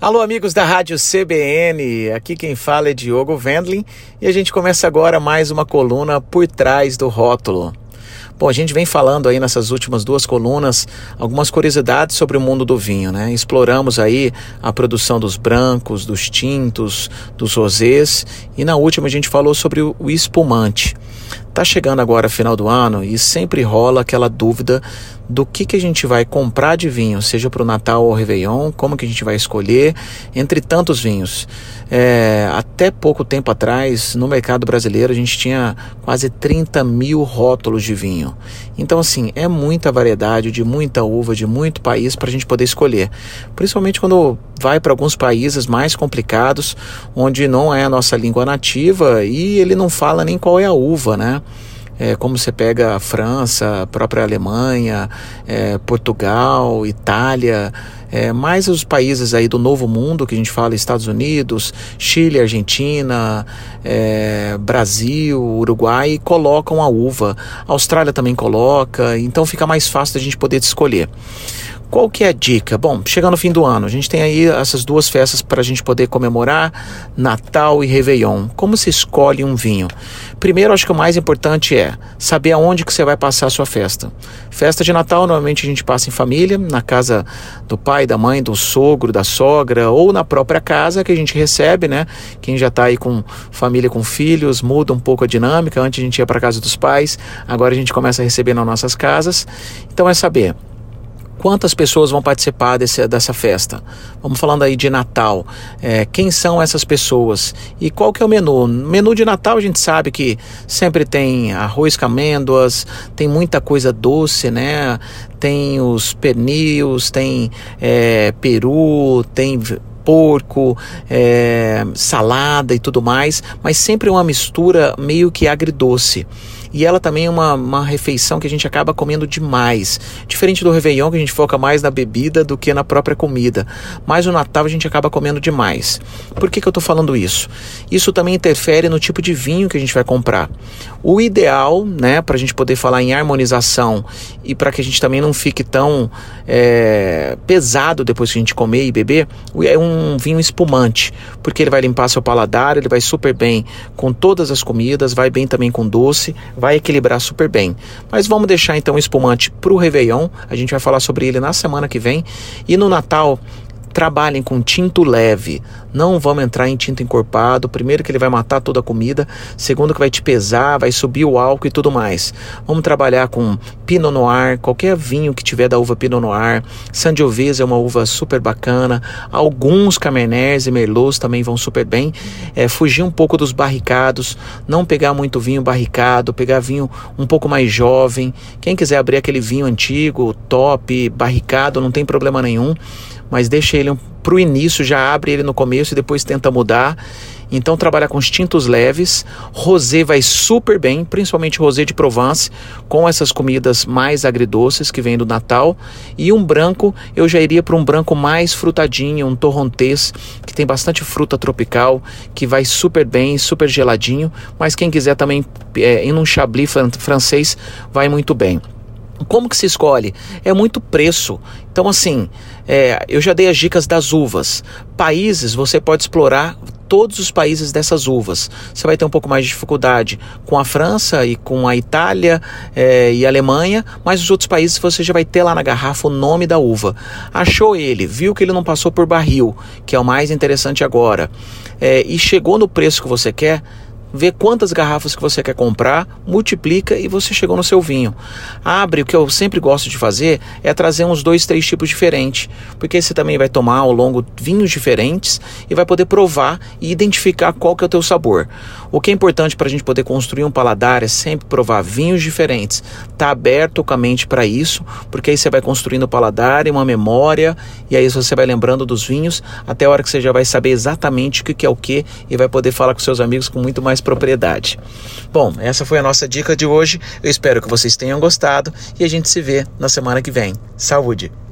Alô, amigos da Rádio CBN, aqui quem fala é Diogo Vendlin e a gente começa agora mais uma coluna por trás do rótulo. Bom, a gente vem falando aí nessas últimas duas colunas algumas curiosidades sobre o mundo do vinho, né? Exploramos aí a produção dos brancos, dos tintos, dos rosés e na última a gente falou sobre o espumante. Tá chegando agora final do ano e sempre rola aquela dúvida do que, que a gente vai comprar de vinho, seja para o Natal ou Réveillon, como que a gente vai escolher entre tantos vinhos. É, até pouco tempo atrás, no mercado brasileiro, a gente tinha quase 30 mil rótulos de vinho. Então, assim, é muita variedade, de muita uva, de muito país para a gente poder escolher. Principalmente quando vai para alguns países mais complicados, onde não é a nossa língua nativa e ele não fala nem qual é a uva, né? É, como você pega a França, a própria Alemanha, é, Portugal, Itália, é, mais os países aí do Novo Mundo, que a gente fala Estados Unidos, Chile, Argentina, é, Brasil, Uruguai, colocam a uva. A Austrália também coloca, então fica mais fácil da gente poder escolher. Qual que é a dica? Bom, chegando no fim do ano, a gente tem aí essas duas festas para a gente poder comemorar, Natal e Réveillon. Como se escolhe um vinho? Primeiro, acho que o mais importante é saber aonde que você vai passar a sua festa. Festa de Natal, normalmente a gente passa em família, na casa do pai, da mãe, do sogro, da sogra, ou na própria casa que a gente recebe, né? Quem já está aí com família, com filhos, muda um pouco a dinâmica. Antes a gente ia para casa dos pais, agora a gente começa a receber nas nossas casas. Então é saber quantas pessoas vão participar desse, dessa festa? Vamos falando aí de Natal. É, quem são essas pessoas? E qual que é o menu? Menu de Natal a gente sabe que sempre tem arroz com amêndoas, tem muita coisa doce, né? Tem os pernils, tem é, peru, tem porco, é, salada e tudo mais, mas sempre uma mistura meio que agridoce. E ela também é uma, uma refeição que a gente acaba comendo demais. Diferente do Réveillon, que a gente foca mais na bebida do que na própria comida. Mas o Natal a gente acaba comendo demais. Por que, que eu estou falando isso? Isso também interfere no tipo de vinho que a gente vai comprar. O ideal, né, para a gente poder falar em harmonização e para que a gente também não fique tão é, pesado depois que a gente comer e beber, é um vinho espumante, porque ele vai limpar seu paladar, ele vai super bem com todas as comidas, vai bem também com doce, vai equilibrar super bem. Mas vamos deixar então o espumante para o Réveillon, a gente vai falar sobre ele na semana que vem. E no Natal, trabalhem com tinto leve. Não vamos entrar em tinto encorpado. Primeiro que ele vai matar toda a comida, segundo que vai te pesar, vai subir o álcool e tudo mais. Vamos trabalhar com Pinot Noir, qualquer vinho que tiver da uva Pinot Noir. Sangiovese é uma uva super bacana. Alguns Camerners e Merlots também vão super bem. É, fugir um pouco dos barricados, não pegar muito vinho barricado, pegar vinho um pouco mais jovem. Quem quiser abrir aquele vinho antigo, top, barricado, não tem problema nenhum mas deixa ele para o início, já abre ele no começo e depois tenta mudar. Então trabalhar com os tintos leves, rosé vai super bem, principalmente rosé de Provence, com essas comidas mais agridoces que vem do Natal. E um branco, eu já iria para um branco mais frutadinho, um torrontés, que tem bastante fruta tropical, que vai super bem, super geladinho. Mas quem quiser também é, ir num chablis francês, vai muito bem. Como que se escolhe? É muito preço. Então, assim, é, eu já dei as dicas das uvas. Países, você pode explorar todos os países dessas uvas. Você vai ter um pouco mais de dificuldade com a França e com a Itália é, e a Alemanha, mas os outros países você já vai ter lá na garrafa o nome da uva. Achou ele, viu que ele não passou por barril, que é o mais interessante agora, é, e chegou no preço que você quer vê quantas garrafas que você quer comprar, multiplica e você chegou no seu vinho. Abre, o que eu sempre gosto de fazer é trazer uns dois, três tipos diferentes, porque você também vai tomar ao longo vinhos diferentes e vai poder provar e identificar qual que é o teu sabor. O que é importante para a gente poder construir um paladar é sempre provar vinhos diferentes. Tá aberto com a mente para isso, porque aí você vai construindo o paladar e uma memória e aí você vai lembrando dos vinhos até a hora que você já vai saber exatamente o que é o que e vai poder falar com seus amigos com muito mais mais propriedade. Bom, essa foi a nossa dica de hoje. Eu espero que vocês tenham gostado e a gente se vê na semana que vem. Saúde!